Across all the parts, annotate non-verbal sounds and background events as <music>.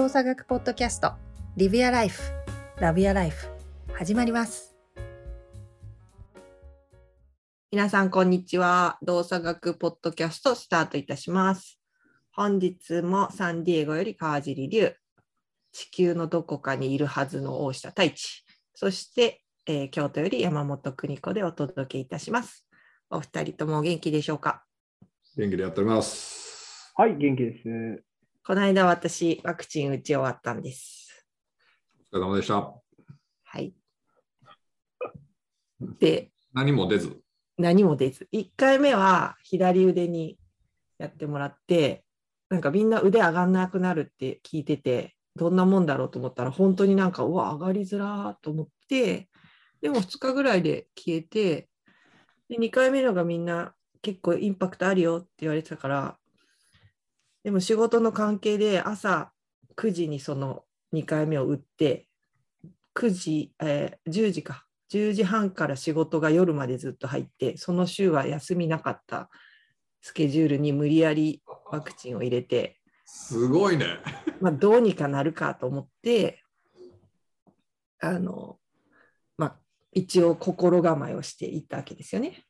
動作学ポッドキャストリビアライフラビアライフ始まります。皆さんこんにちは。動作学ポッドキャストスタートいたします。本日もサンディエゴより川尻龍。地球のどこかにいるはずの大下太一。そして、えー京都より山本邦子でお届けいたします。お二人ともお元気でしょうか？元気でやっております。はい、元気です。この間私ワクチン打ち終わったんですお疲れ様でした。はいで何も出ず。何も出ず1回目は左腕にやってもらってなんかみんな腕上がんなくなるって聞いててどんなもんだろうと思ったら本当になんかうわ上がりづらーと思ってでも2日ぐらいで消えてで2回目のがみんな結構インパクトあるよって言われてたからでも仕事の関係で朝9時にその2回目を打って9時、えー10時か10時半から仕事が夜までずっと入ってその週は休みなかったスケジュールに無理やりワクチンを入れて、すごいね。まあ、どうにかなるかと思ってあの、まあ、一応心構えをしていったわけですよね。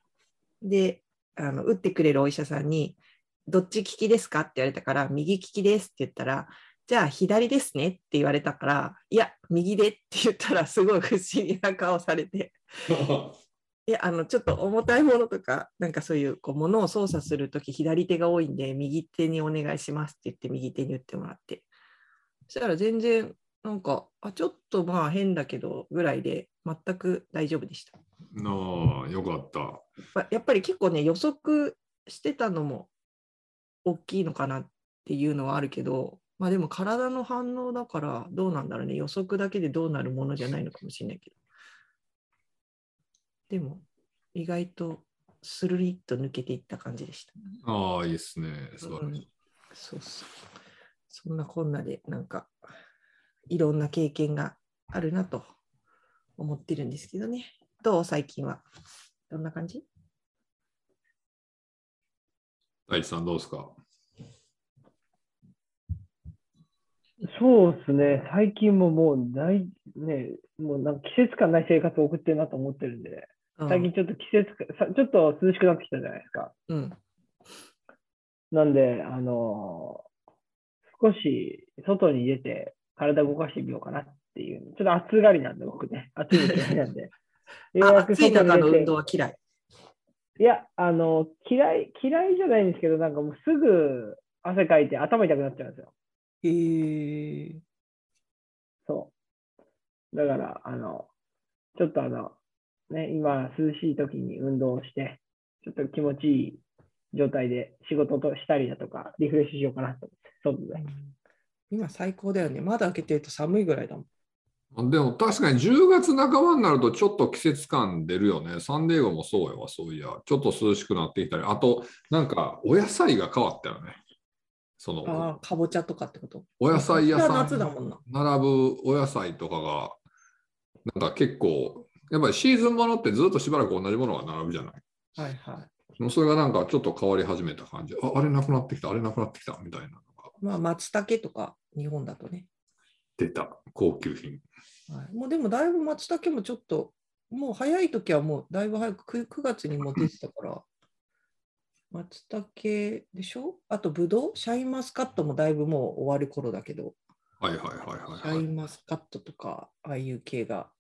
であの打ってくれるお医者さんに「どっち利きですか?」って言われたから「右利きです」って言ったら「じゃあ左ですね」って言われたから「いや右で」って言ったらすごい不思議な顔されて。<laughs> いやあのちょっと重たいものとか、なんかそういうこうものを操作するとき、左手が多いんで、右手にお願いしますって言って、右手に打ってもらって。そしたら全然、なんか、あちょっとまあ変だけどぐらいで、全く大丈夫でした。なあ、よかった。まあやっぱり結構ね、予測してたのも大きいのかなっていうのはあるけど、まあでも体の反応だからどうなんだろうね。予測だけでどうなるものじゃないのかもしれないけど。でも意外とスルリッと抜けていった感じでした。ああ、いいですね。素晴らしい。そうそう。そんなこんなでなんかいろんな経験があるなと思ってるんですけどね。どう？最近は。どんな感じ？大地さんどうですか？そうですね、最近ももうない、ね、もうなんか季節感ない生活を送ってるなと思ってるんで、うん最近ちょっと季節か、さちょっと涼しくなってきたじゃないですか。うん。なんで、あのー少し外に出て体動かしてみようかなっていう、ちょっと暑がりなんで、僕ね、暑いの嫌いなんで。よ <laughs> うあやく暑い中の運外に出て動は嫌い。いや、あの、嫌い、嫌いじゃないんですけど、なんかもうすぐ汗かいて頭痛くなっちゃうんですよ。へえ。そう。だから、あの、ちょっとあの、ね、今、涼しい時に運動をして、ちょっと気持ちいい状態で仕事としたりだとか、リフレッシュしようかなと思って、外で。今最高だよね。まだ開けてると寒いぐらいだもん。でも確かに10月半ばになるとちょっと季節感出るよね。サンデーゴもそうやわ、そういや。ちょっと涼しくなってきたり。あと、なんかお野菜が変わったよね。そのああ、かぼちゃとかってこと？お野菜屋さん並ぶお野菜とかが、なんか結構、やっぱりシーズンものってずっとしばらく同じものが並ぶじゃない？はいはい。もうそれがなんかちょっと変わり始めた感じ。ああれなくなってきた、あれなくなってきたみたいなのがまあ、松茸とか、日本だとね。出た。高級品。はい、もうでもだいぶ松茸もちょっと、もう早い時はもうだいぶ早く 9, 9月にも出てたから、<laughs> 松茸でしょ？あとぶどうシャインマスカットもだいぶもう終わる頃だけど、はいはいはいシャイはい、はい。ンマスカットとか、ああいう系が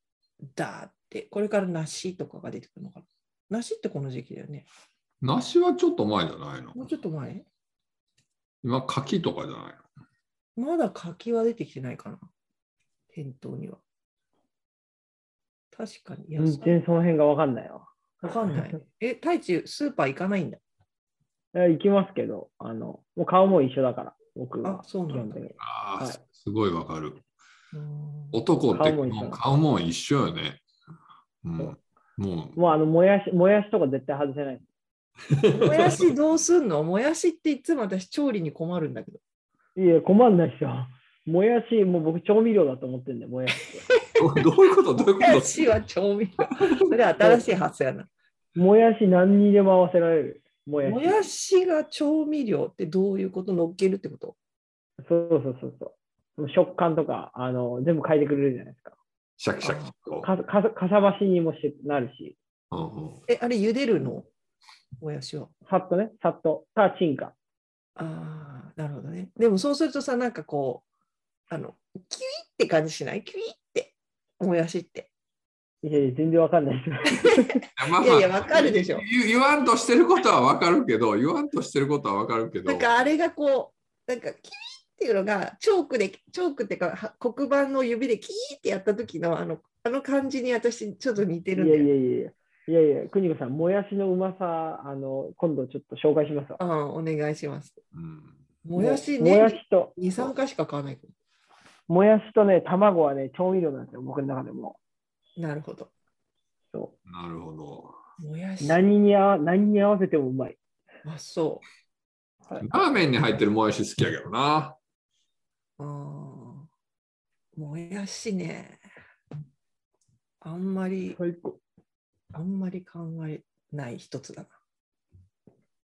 ダーって、これから梨とかが出てくるのかな梨ってこの時期だよね。梨はちょっと前じゃないの？もうちょっと前？今、柿とかじゃないの？まだ柿は出てきてないかな店頭には。確かに。全然その辺がわかんないわ。わかんない。<laughs> え、太一、スーパー行かないんだ。いや行きますけど、あの、もう顔も一緒だから、僕はあ、。そうなんだああ、はいすごいわかる。うん男って顔も一緒もう顔も一緒よね。うん、もう、もうあの、もやし、もやしとか絶対外せない。<laughs> もやしどうすんの？もやしっていつも私調理に困るんだけど。いや、困んないですよ。もやし、もう僕調味料だと思ってんで、もやし。ど <laughs> どういうこと？どういうもこと？やしは調味料。それは新しい発想やな。もやし何にでも合わせられる。もやし。もやしが調味料ってどういうこと乗っけるってこと？そうそうそうそう。その食感とかあの全部変えてくれるじゃないですか。シャキシャキと。かかかさ増しにもしてなるし、うんうんえ、あれ茹でるの？もやしを。さっとね、さっと、か、チンか。ああ、なるほどね。でもそうするとさ、なんかこう、あの、キュイって感じしない？キュイって、もやしって。いやいや、全然わかんないです。まあまあいやいや、わかるでしょ。言言わんとしてることはわかるけど、言わんとしてることはわかるけどなん、かあれがこう、なんかキュイっていうのが、チョークで、チョークっていうか、は黒板の指でキーってやった時のあの、あの感じに私ちょっと似ていやるんだよ。いやいやいや。いやいや、邦子さん、もやしのうまさ、あの、今度ちょっと紹介しますわ。うん、お願いします。うんもやしもやね、しと、2、3回しか買わないけもやしとね、卵はね、調味料なんですよ、僕の中でも。ど。なるほど。そなるほど。もやし。う何にあ何に合わせてもうまい。あ、そはい、ラーメンに入ってるもやし好きやけどな。う。うん。もやしね。あんまり、最高。あんまり考えない一つだな。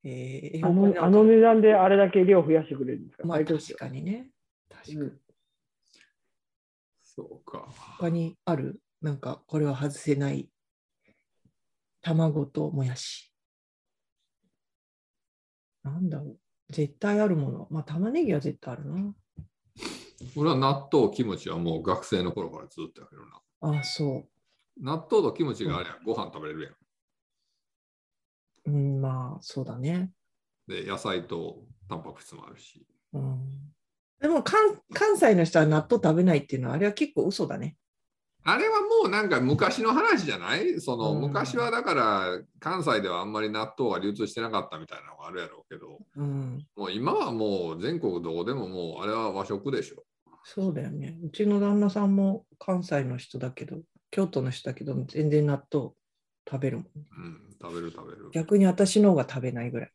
えー、あのあの値段であれだけ量増やしてくれるんですか、まあ確かにね。確かに。うんそうか。他にある？なんかこれは外せない卵ともやし。なんだろう絶対あるもの。まあ玉ねぎは絶対あるな。俺は納豆、キムチはもう学生の頃からずっとやけどな。あそ納豆とキムチがあればご飯食べれるやん。う。うん、まあそうだね。で、野菜とタンパク質もあるし。うん、でも関関西の人は納豆食べないっていうのはあれは結構嘘だね。あれはもうなんか昔の話じゃない？そのうん昔はだから関西ではあんまり納豆が流通してなかったみたいなのがあるやろうけど、うん、もう今はもう全国どこでももうあれは和食でしょ。そうだよね。うちの旦那さんも関西の人だけど、京都の人だけど、全然納豆食べるもん。うん、食べる食べる。逆に私の方が食べないぐらい。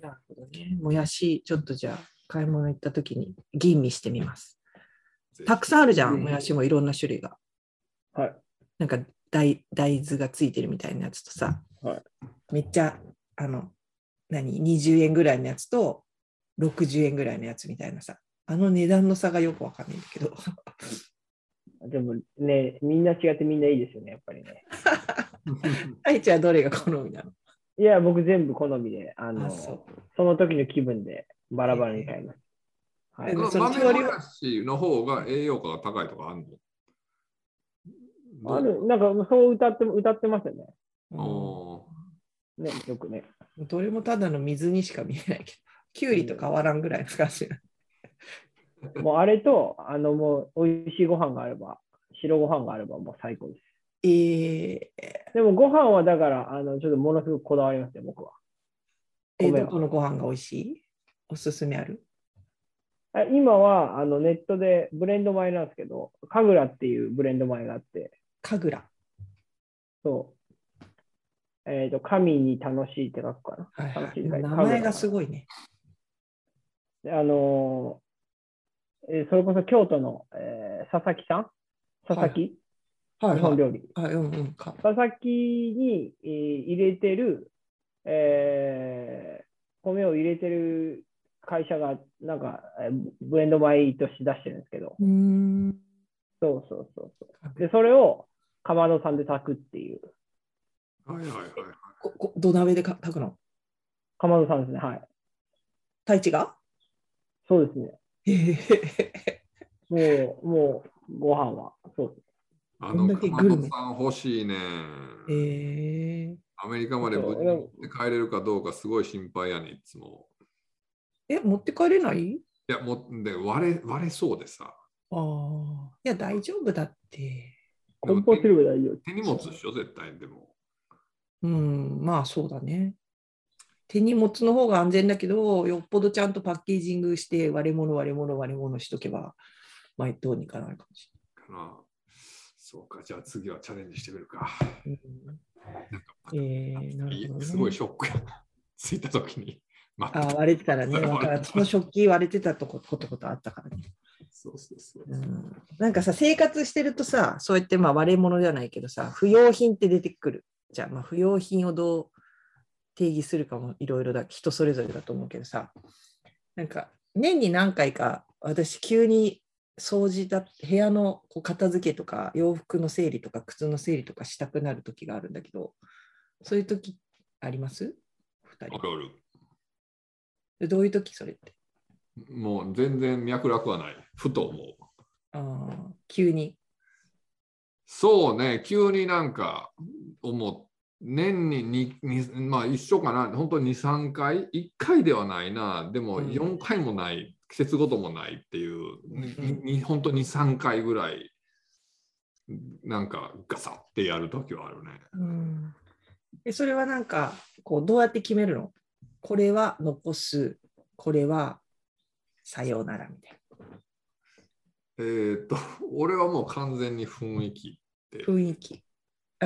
なるほどね。もやし、ちょっとじゃあ、買い物行った時に吟味してみます。たくさんあるじゃん、もやしもいろんな種類が。はい。なんか大大豆がついてるみたいなやつとさ、はいめっちゃ、あの、何、20円ぐらいのやつと60円ぐらいのやつみたいなさ、あの値段の差がよくわかんないんだけど。でもね、みんな違ってみんないいですよね、やっぱりね。<laughs> 愛ちゃんはどれが好みなの？いや、僕全部好みで、あのあその時の気分でバラバラに買います。はいその豆もやしの方が栄養価が高いとかあるの？ある、なんかそう歌って歌ってますよね。うんおね、よくね。どれもただの水にしか見えないけど、きゅうりと変わらんぐらいの感じ。<laughs> もうあれと、あのもう美味しいご飯があれば、白ご飯があればもう最高です。えー、でもご飯はだから、あのちょっとものすごくこだわりますよ、僕は。え米はどこのご飯が美味しい？おすすめある？あ今はあのネットでブレンド米なんですけど、神楽っていうブレンド米があって、神楽。そう。えっ、と、神に楽しいって書くかな。はいはい、楽しい名前がすごいね。であのーえーそれこそ京都の、えー佐々木さん？佐々木、はいはい。日本料理。はい、うんうんか。佐々木に、えー入れてる、えー米を入れてる会社が、なんか、えーブレンド米として出してるんですけど、うーん。そうそうそうそう。で、それをかまどさんで炊くっていう。はいはいはいはい。ここ土鍋でか炊くの？かまどさんですね。はい。太一が？そうですね。もう、もう、ご飯は。そう。あの、こんだけかグルメまどさん欲しいね。えー、アメリカまで持って帰れるかどうかすごい心配やねいつも。え、持って帰れない？いや、もうで割れ割れそうでさ。ああ。いや、大丈夫だって。梱包すれば大丈夫。手荷物でしょ、絶対でも。うん、まあそうだね。手荷物の方が安全だけど、よっぽどちゃんとパッケージングして割れ物割れ物割れ物しとけば、まあどうにかなるかもしかなそうか、じゃあ次はチャレンジしてみるか。うんえー、なるほど、ね。すごいショックやな。着いた時に。まあー割れてたらね、<laughs> その食器割れてたとこことことあったからね。そうそうそう。うん、なんかさ、生活してるとさ、そうやってまあ割れ物じゃないけどさ、不用品って出てくる。じゃあ、まあ、不用品をどう定義するかもいろいろだ、人それぞれだと思うけどさ、なんか年に何回か私急に掃除だ部屋のこう片付けとか洋服の整理とか靴の整理とかしたくなる時があるんだけどそういう時あります？二人あるある。でどういう時それって？もう全然脈絡はない。ふと思う。あー急にそうね、急になんか思う。年にににまあ一緒かな、本当に2、3回、1回ではないな、でもうん。4回もない、季節ごともないっていう、うん本当に3回ぐらい、なんかガサってやるときはあるね。うん。でそれはなんかこうどうやって決めるの？これは残す。これはさようならみたいえーっと、<laughs> 俺はもう完全に雰囲気って。な。雰囲気。あ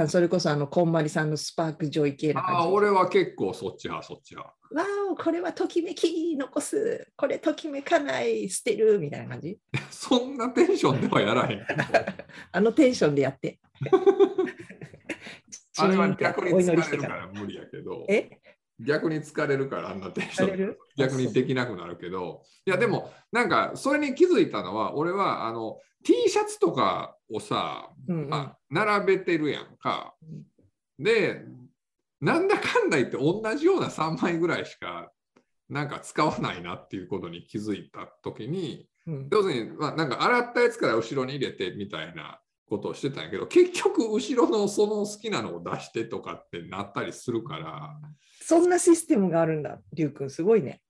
それこそあのこんまりさんのスパークジョイ系な感じああ、俺は結構そっち派、そっち派。わおこれはときめき残すこれときめかない捨てるみたいな感じ <laughs> そんなテンションではやらへん。<laughs> あのテンションでやって。<laughs> あれは逆にお疲。れるからら無理やけど、え？逆に疲れるからあんなテンション逆にできなくなるけど、いやでもなんかそれに気づいたのは、俺はあの T シャツとかをさ、うんうんまあ、並べてるやんか。で、なんだかんだ言って同じような3枚ぐらいしかなんか使わないなっていうことに気づいたときに、うん要するに、まあ、なんか洗ったやつから後ろに入れてみたいなことをしてたんやけど、結局後ろのその好きなのを出してとかってなったりするから、そんなシステムがあるんだ、りゅうくん、すごいね。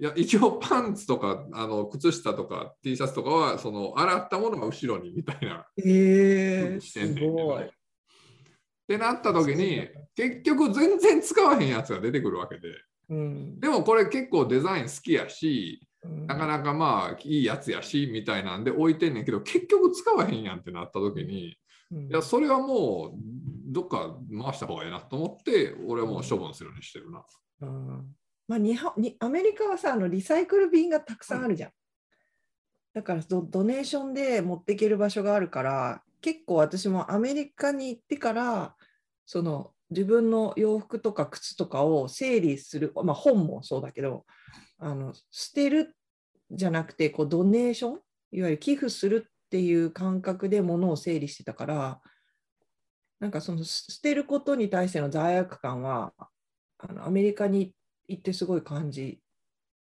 いや一応パンツとかあの靴下とか T シャツとかはその洗ったものが後ろにみたいなえー、してんすねん。ってなった時に結局全然使わへんやつが出てくるわけで。うん。でもこれ結構デザイン好きやしうん。なかなかまあいいやつやしみたいなんで置いてんねんけど結局使わへんやんってなった時にうん。いやそれはもうどっか回した方がいいなと思って俺はもう処分するようにしてるな。うんまあ、日本にアメリカはさあのリサイクル便がたくさんあるじゃん。だからドドネーションで持っていける場所があるから結構私もアメリカに行ってからその自分の洋服とか靴とかを整理する、まあ、本もそうだけどあの捨てるじゃなくてこうドネーションいわゆる寄付するっていう感覚で物を整理してたからなんかその捨捨てることに対しての罪悪感はあのアメリカに行ってすごい感じ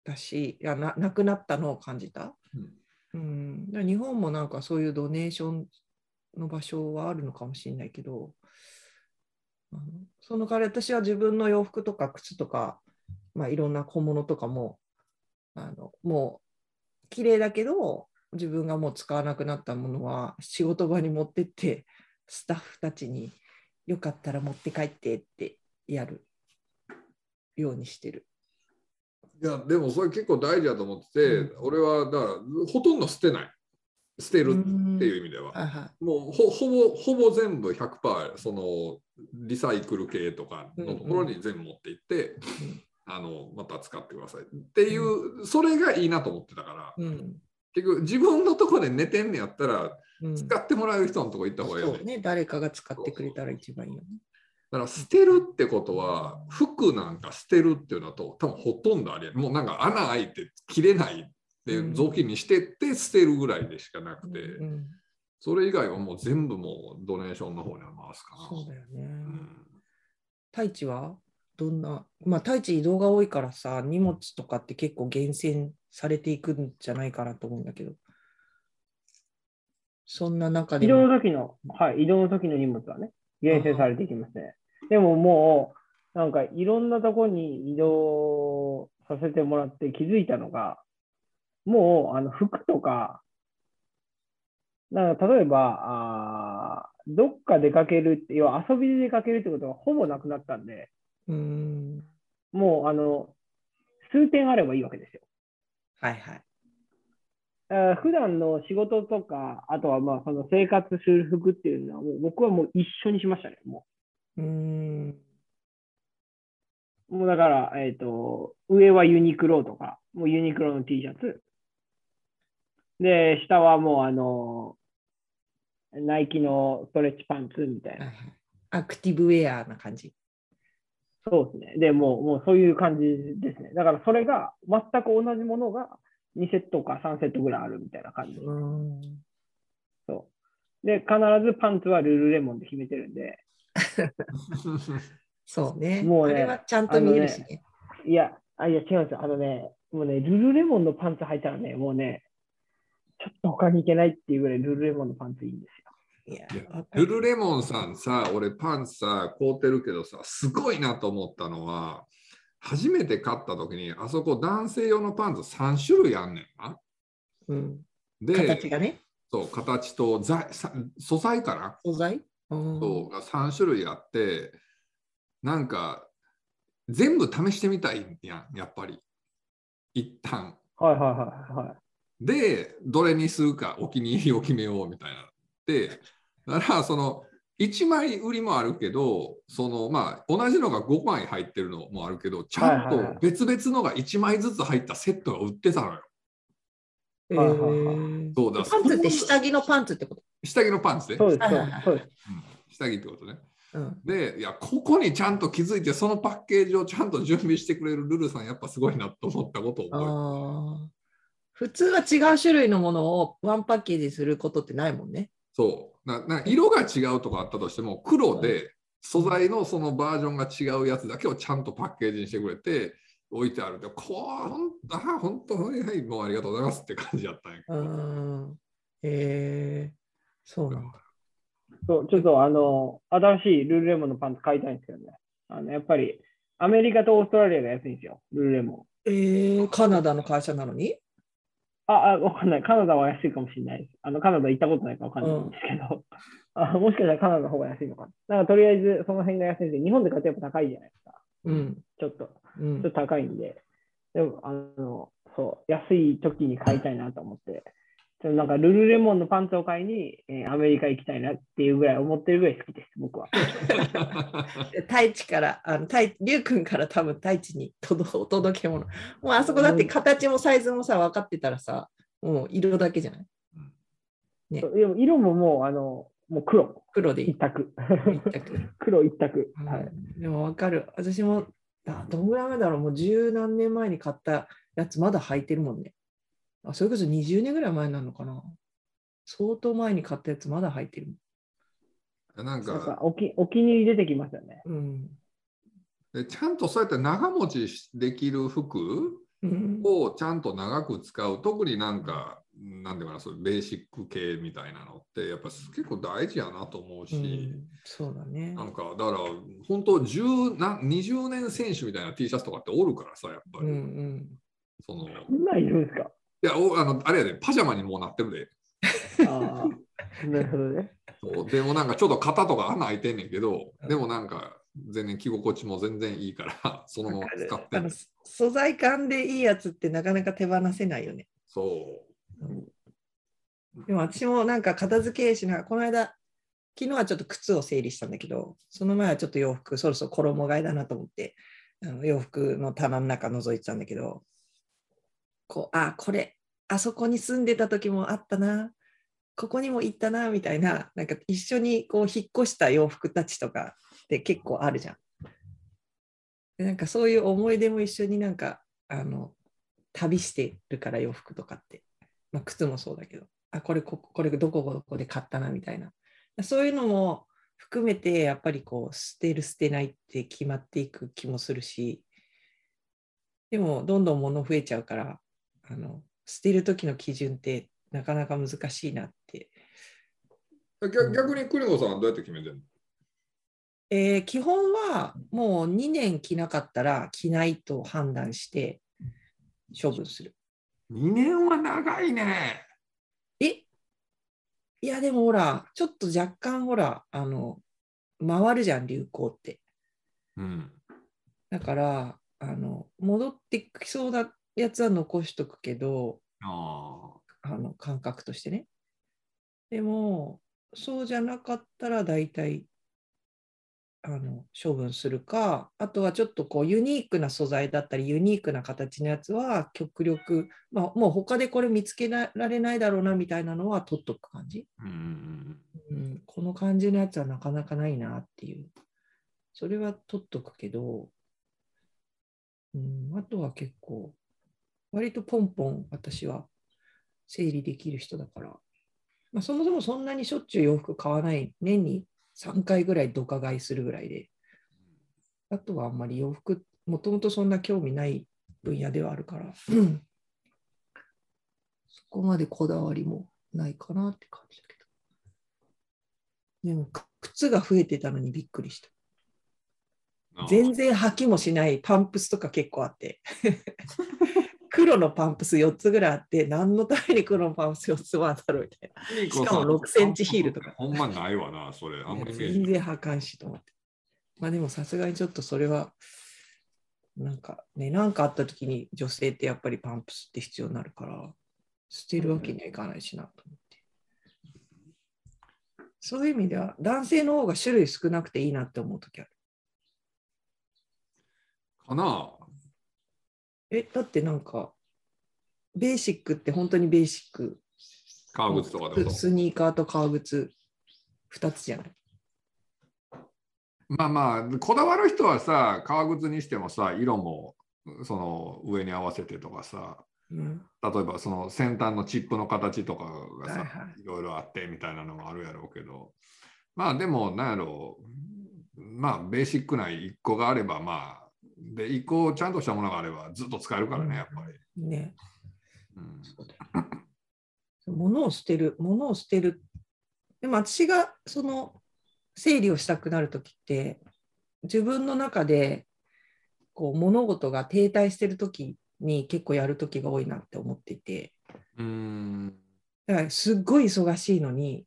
たしいやななくなったのを感じた。うん。うん、日本もなんかそういうドネーションの場所はあるのかもしれないけど、あのその代わり私は自分の洋服とか靴とか、まあ、いろんな小物とかもあのもう綺麗だけど自分がもう使わなくなったものは仕事場に持ってってスタッフたちによかったら持って帰ってってやるようにしてる。いやでもそれ結構大事だと思ってて、う俺はだからほとんど捨てない。捨てるっていう意味では、はいはい。もうほほぼほぼ全部100%そのリサイクル系とかのところに全部持っていって、あのまた使ってください。っていう、それがいいなと思ってたから。うん。結局自分のところで寝てんねやったらうん。使ってもらえる人のとこ行った方がいいよね。ね、誰かが使ってくれたら一番いいよね。だから捨てるってことは服なんか捨てるっていうのと多分ほとんどありえもうなんか穴開いて切れないでうん雑巾にしてって捨てるぐらいでしかなくて、うん、それ以外はもう全部もうドネーションの方には回すかな。そうだよね。うん太一は？どんな、まあ太一移動が多いからさ、荷物とかって結構厳選されていくんじゃないかなと思うんだけど。そんな中で移動も。の時の、はい、移動の時の荷物はね、厳選されていきますね。でももう、なんかいろんなとこに移動させてもらって気づいたのが、もうあの服とか、なんか例えばあー、どっか出かけるって、要は遊びで出かけるってことがほぼなくなったんで、うん。もうあの、数点あればいいわけですよ。はいはい。普段の仕事とか、あとはまあその生活する服っていうのは、もう僕はもう一緒にしましたね。もうん。うもうだから、えっ、と、上はユニクロとか、もうユニクロの T シャツ。で、下はもうあの、ナイキのストレッチパンツみたいな。アクティブウェアな感じ。そうですね。で、もう、もうそういう感じですね。だからそれが全く同じものが2セットか3セットぐらいあるみたいな感じ。うん。そう。で、必ずパンツはルールレモンで決めてるんで、<laughs> そうね。もうねあれはちゃんと見えるしね。いや、あいや違うんですよ。あのね、もうね、ルルレモンのパンツ履いたらね、もうね、ちょっと他に行けないっていうぐらいルルレモンのパンツいいんですよ。いやルルレモンさんさ、俺パンツさ、買うてるけどさ、すごいなと思ったのは、初めて買った時に、あそこ男性用のパンツ3種類あんねんな。うん、で、形がね、そう形と材さ素材かな、素材、うんそうが3種類あって、なんか全部試してみたいやん、やっぱり。一旦。はいはいはいはい。で、どれにするかお気に入りを決めようみたいな。で、だからその1枚売りもあるけど、そのまあ同じのが5枚入ってるのもあるけど、ちゃんと別々のが1枚ずつ入ったセットが売ってたのよ。えはいはいはいーそうだパンツって下着のパンツってこと、下着のパンツね。そうです、はいはいはいそうです。うん下着ってことね。うん、で、いや、ここにちゃんと気づいて、そのパッケージをちゃんと準備してくれるルルさん、やっぱすごいなと思ったことを覚えて普通は違う種類のものをワンパッケージすることってないもんね。そうなな色が違うとかあったとしても黒で素材のそのバージョンが違うやつだけをちゃんとパッケージにしてくれて置いてあるでこうほんあ本当はいはいもうありがとうございますって感じやったんやけうど、ん。えー、そうなんだ。そう、ちょっとあの、新しいルルレモンのパンツ買いたいんですけどね。あのやっぱり、アメリカとオーストラリアが安いんですよ、ルルレモン。えー、カナダの会社なのに？あ、あ、<laughs> わかんない。カナダは安いかもしれないです。あの、カナダ行ったことないからわかんないんですけど、<laughs> あもしかしたらカナダの方が安いのかな。なんかとりあえずその辺が安いんで、日本で買ってやっぱ高いじゃないですか。うん。ちょっと、うんちょっと高いんで。でも、あの、そう、安い時に買いたいなと思って、ちょっとなんかルルレモンのパンツを買いに、えーアメリカ行きたいなっていうぐらい思ってるぐらい好きです、僕は。<laughs> 太一から、あの太りゅうくんから多分太一に届お届け物。もうあそこだって形もサイズもさ、分かってたらさ、もう色だけじゃない？ね色ももう、あの、もう黒、黒で一一択。択。<laughs> 黒一択。はい。うんでも分かる。私も、あどんぐらい前だろう、もう十何年前に買ったやつまだ履いてるもんね。あそれこそ20年ぐらい前なのかな。相当前に買ったやつまだ履いてるなんかかおきお気に入り出てきますよね。うん。でちゃんとそうやって長持ちできる服うんをちゃんと長く使う特になんかなんていうかなそういうベーシック系みたいなのってやっぱ結構大事やなと思うし、うんそうだね。なんかだから本当10な20年選手みたいな T シャツとかっておるからさやっぱり、うんうん。そのいそんなんいるんですか？やおあのあれやでパジャマにもうなってるで。ああ、なるほどね。そう。でもなんかちょっと肩とか穴開いてんねんけどでもなんか全然着心地も全然いいから <laughs> そのまま使ってあの素材感でいいやつってなかなか手放せないよね。そでも私もなんか片付けしながら、この間、昨日はちょっと靴を整理したんだけど、その前はちょっと洋服、そろそろ衣替えだなと思って、あの洋服の棚の中覗いてたんだけど、こう、あ、これ、あそこに住んでた時もあったな、ここにも行ったな、みたいな、なんか一緒にこう引っ越した洋服たちとかって結構あるじゃん。でなんかそういう思い出も一緒になんか、あの、旅してるから洋服とかって。まあ、靴もそうだけど、あ、これこ、これどこどこで買ったなみたいな。そういうのも含めて、やっぱりこう、捨てる、捨てないって決まっていく気もするし、でも、どんどん物増えちゃうから、あの捨てる時の基準ってなかなか難しいなって。う逆逆に邦子さんはどうやって決めてんの？えー基本はもう2年着なかったら着ないと判断して処分する。2年は長いね。え？いやでもほらちょっと若干ほらあの回るじゃん流行ってうん。だからあの戻ってきそうなやつは残しとくけどああの感覚としてねでもそうじゃなかったら大体あの処分するかあとはちょっとこうユニークな素材だったりユニークな形のやつは極力、まあ、もう他でこれ見つけられないだろうなみたいなのは取っとく感じ。あ。うん。うん、この感じのやつはなかなかないなっていう。それは取っとくけど、うん、あとは結構、割とポンポン私は整理できる人だから、まあ、そもそもそんなにしょっちゅう洋服買わない、年に3回ぐらいドカ買いするぐらいで、あとはあんまり洋服、もともとそんな興味ない分野ではあるから、う <clears throat> んそこまでこだわりもないかなって感じだけど。でも、く靴が増えてたのにびっくりした。全然履きもしないパンプスとか結構あって。<laughs> 黒のパンプス4つぐらいあって、何のために黒のパンプス4つもあったろうみたいな。しかも6センチヒールとかほんまないわな、それ。あんまり全然履かんしと思って。まあでもさすがにちょっとそれは、なんかね、なんかあった時に女性ってやっぱりパンプスって必要になるから、捨てるわけにはいかないしなと思って。そういう意味では、男性の方が種類少なくていいなって思う時ある。かなえ、だってなんか、ベーシックって本当にベーシック。革靴とかでも。スニーカーと革靴2つじゃない？まあまあ、こだわる人はさ、革靴にしてもさ、色もその上に合わせてとかさ、うん、例えばその先端のチップの形とかがさ、はいはいいろいろあってみたいなのもあるやろうけど、まあでも、なんやろう、まあベーシックな1個があれば、まあ、で、1個ちゃんとしたものがあればずっと使えるからね、やっぱり。ね。うん物を捨てる、物を捨てる。でも私がその整理をしたくなるときって、自分の中でこう物事が停滞してるときに結構やるときが多いなって思っていて、うんだからすっごい忙しいのに、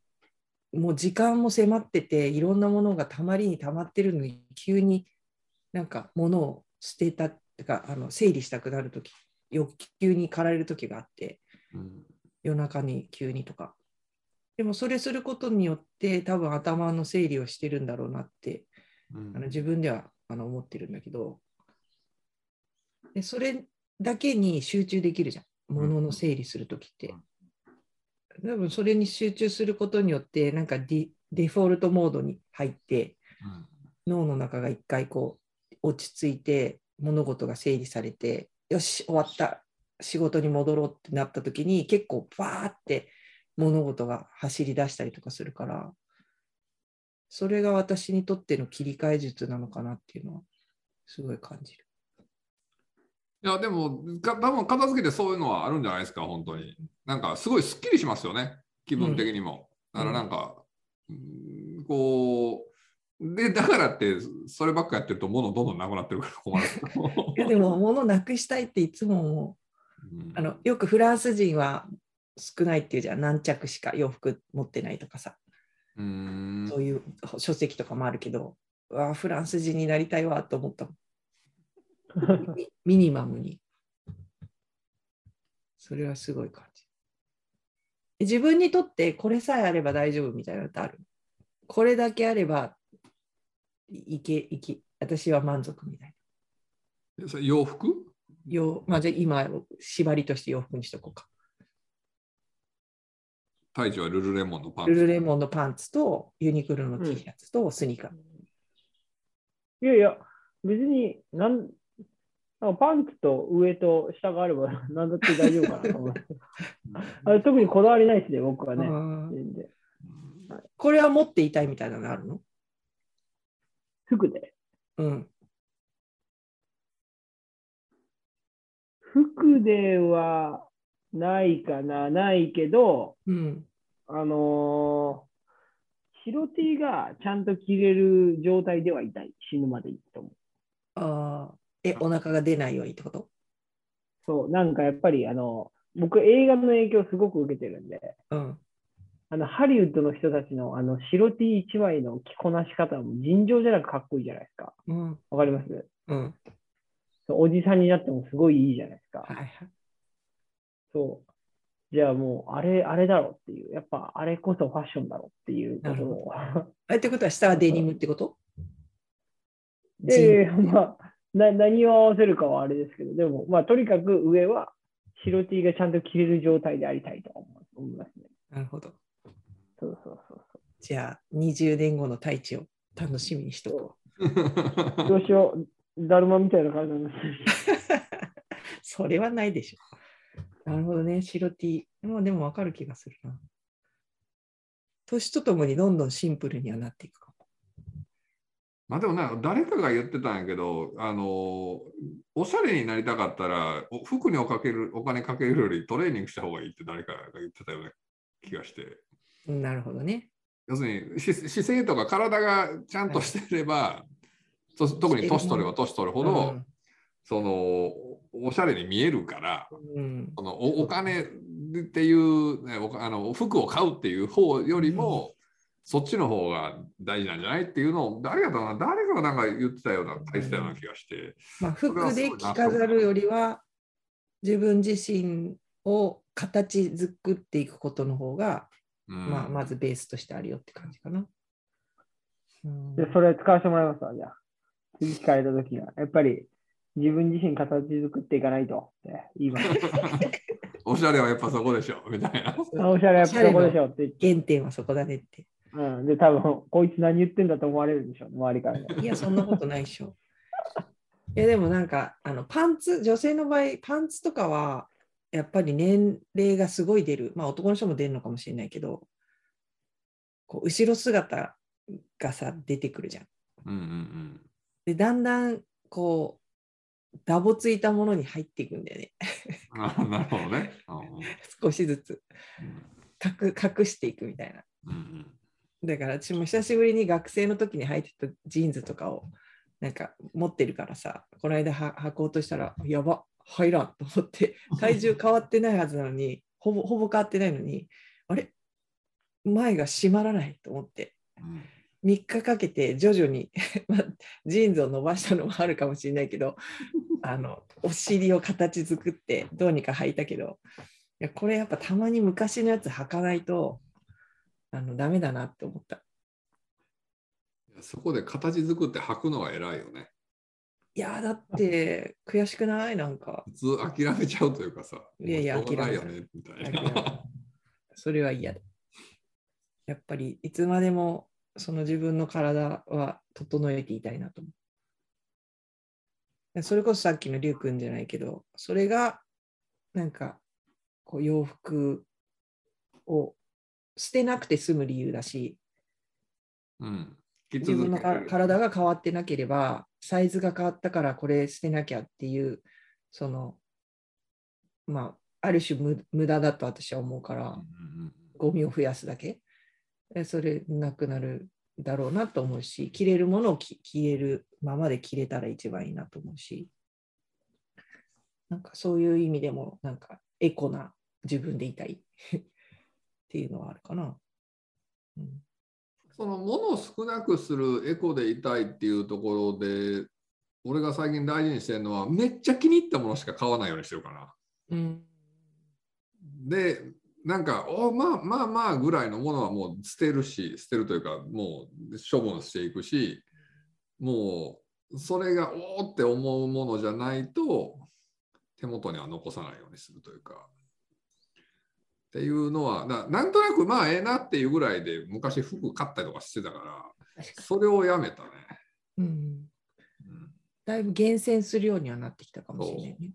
もう時間も迫ってて、いろんなものがたまりにたまってるのに、急になんか物を捨てたってか、あの整理したくなるとき、欲求に駆られるときがあって、うん。夜中に急にとか。でもそれすることによって多分頭の整理をしてるんだろうなってうん。あの自分ではあの思ってるんだけど。でそれだけに集中できるじゃん。物の整理するときって。多分それに集中することによってなんかディデフォルトモードに入って脳の中が一回こう落ち着いて物事が整理されてよし終わった仕事に戻ろうってなった時に結構バーって物事が走り出したりとかするからそれが私にとっての切り替え術なのかなっていうのはすごい感じる。いや、でも、か多分片付けてそういうのはあるんじゃないですか、本当に。なんか、すごいすっきりしますよね、気分的にも。うんだから、なんか、うんこう、で、だからって、そればっかやってると、物どんどんなくなってるから困る。<laughs> いやでも物なくしたいっていつも思ううんあのよくフランス人は少ないっていうじゃん何着しか洋服持ってないとかさうんそういう書籍とかもあるけど、うわあフランス人になりたいわと思ったもん。<laughs> ミミニマムに。それはすごい感じ。自分にとってこれさえあれば大丈夫みたいなのってある？これだけあればいけいけ私は満足みたいな。それ洋服？よまあ、じゃあ今縛りとして洋服にしとこうか。タイチはルルレモンのパンツ。ルルレモンのパンツとユニクロの T シャツとスニーカー。いやいや、別になん、なんかパンツと上と下があれば <laughs> 何だって大丈夫かなと思います。<laughs> あれ特にこだわりないですね、僕はね。これは持っていたいみたいなのあるの？服で。うん。服ではないかな、ないけど、うん。あのー白 T がちゃんと着れる状態ではいたい。死ぬまでいいと思う。ああ。え、お腹が出ないようにってこと？そう、なんかやっぱり、あの、僕映画の影響すごく受けてるんで、うん。あの、ハリウッドの人たちのあの白 T 一枚の着こなし方も尋常じゃなくかっこいいじゃないですか。うん。わかります？うん。おじさんになってもすごいいいじゃないですか。はいはい。そう。じゃあもう、あれ、あれだろうっていう、やっぱあれこそファッションだろうっていうことを。あってことは下はデニムってこと？<laughs> で、まあ、な何を合わせるかはあれですけど、でも、まあ、とにかく上は白 T がちゃんと着れる状態でありたいと思います思いますね。なるほど。じゃあ、20年後の太一を楽しみにしとこう。どうしよう、だるまみたいな感じなんですう。<laughs> それはないでしょ。なるほどね、白 T。まあでも分かる気がするな。年とともにどんどんシンプルにはなっていくかも。まあでもな、誰かが言ってたんやけど、あの、おしゃれになりたかったら、お服におかけるお金かけるよりトレーニングした方がいいって誰かが言ってたような気がして。なるほどね。要するにし姿勢とか体がちゃんとしてれば、と特に年取れば年取るほど、そのおしゃれに見えるから、うん。うんそのおお金っていう、ね、おあの服を買うっていう方よりも、そっちの方が大事なんじゃないっていうのを誰かだな誰かがなんか言ってたような大したような気がして、まあ、服で着飾るよりは自分自身を形作っていくことの方が、うんまあ、まずベースとしてあるよって感じかな。うんで、それ使わせてもらいますわ、じゃあ。次聞かれたときは、やっぱり自分自身形作っていかないとって言います。<laughs> おしゃれはやっぱそこでしょみたいな。あ <laughs> おしゃれやっぱそこでしょって言って。原点はそこだねって。うん、で、多分こいつ何言ってんだと思われるでしょ、周りからね。いや、そんなことないでしょ。いや、でもなんか、あのパンツ、女性の場合、パンツとかは、やっぱり年齢がすごい出る。まあ、男の人も出るのかもしれないけど、こう後ろ姿がさ、出てくるじゃん。うんうんうんで、だんだん、こう、ダボついたものに入っていくんだよね。<laughs> あなるほどね。少しずつ隠隠していくみたいな。うんうんだから私も久しぶりに学生の時に履いてたジーンズとかをなんか持ってるからさ、この間は履こうとしたら、やば、入らんと思って、<laughs> 体重変わってないはずなのに、ほぼほぼ変わってないのに、あれ？前が締まらないと思って、うん3日かけて徐々に <laughs> まあジーンズを伸ばしたのもあるかもしれないけど、<laughs> あのお尻を形作ってどうにか履いたけど、いやこれやっぱたまに昔のやつ履かないとあのダメだなって思った。いやそこで形作って履くのは偉いよね。いやだって悔しくない？なんか。普通諦めちゃうというかさ、いやいや諦めねみたいな。それは嫌だ。やっぱりいつまでもその自分の体は整えていたいなと思う。それこそさっきのりゅうくんじゃないけど、それがなんかこう洋服を捨てなくて済む理由だし、うん。着自分の体が変わってなければ、サイズが変わったからこれ捨てなきゃっていう、その、まあ、ある種無無駄だと私は思うから、ゴミを増やすだけ。えそれなくなるだろうなと思うし、着れるものを着着れるままで着れたら一番いいなと思うし、なんかそういう意味でも、なんかエコな自分でいたい <laughs> っていうのはあるかな。うんその物を少なくするエコでいたいっていうところで、俺が最近大事にしてるのは、めっちゃ気に入ったものしか買わないようにしてるかな。うんで、なんか、おまあまあまあぐらいのものはもう捨てるし、捨てるというか、もう処分していくし、もうそれがおおって思うものじゃないと、手元には残さないようにするというか。っていうのはな、なんとなくまあええなっていうぐらいで昔服買ったりとかしてたから、それをやめたね。に、うん。うんだいぶ厳選するようにはなってきたかもしれないね。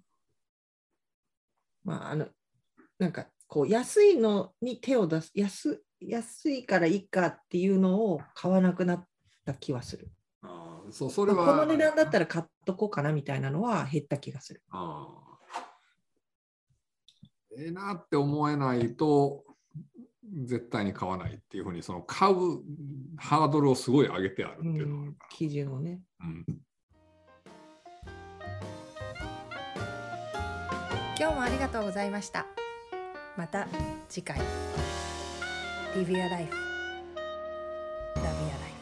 まあ、あの、なんか、こう、安いのに手を出す、安安いからいいかっていうのを買わなくなった気はする。あーそうそれはこの値段だったら買っとこうかなみたいなのは減った気がする。ああええなって思えないと絶対に買わないっていうふうにその買うハードルをすごい上げてあるっていうのがあるか基準をね。ら、うん。今日もありがとうございました。また次回。Live Your Life. Love Your Life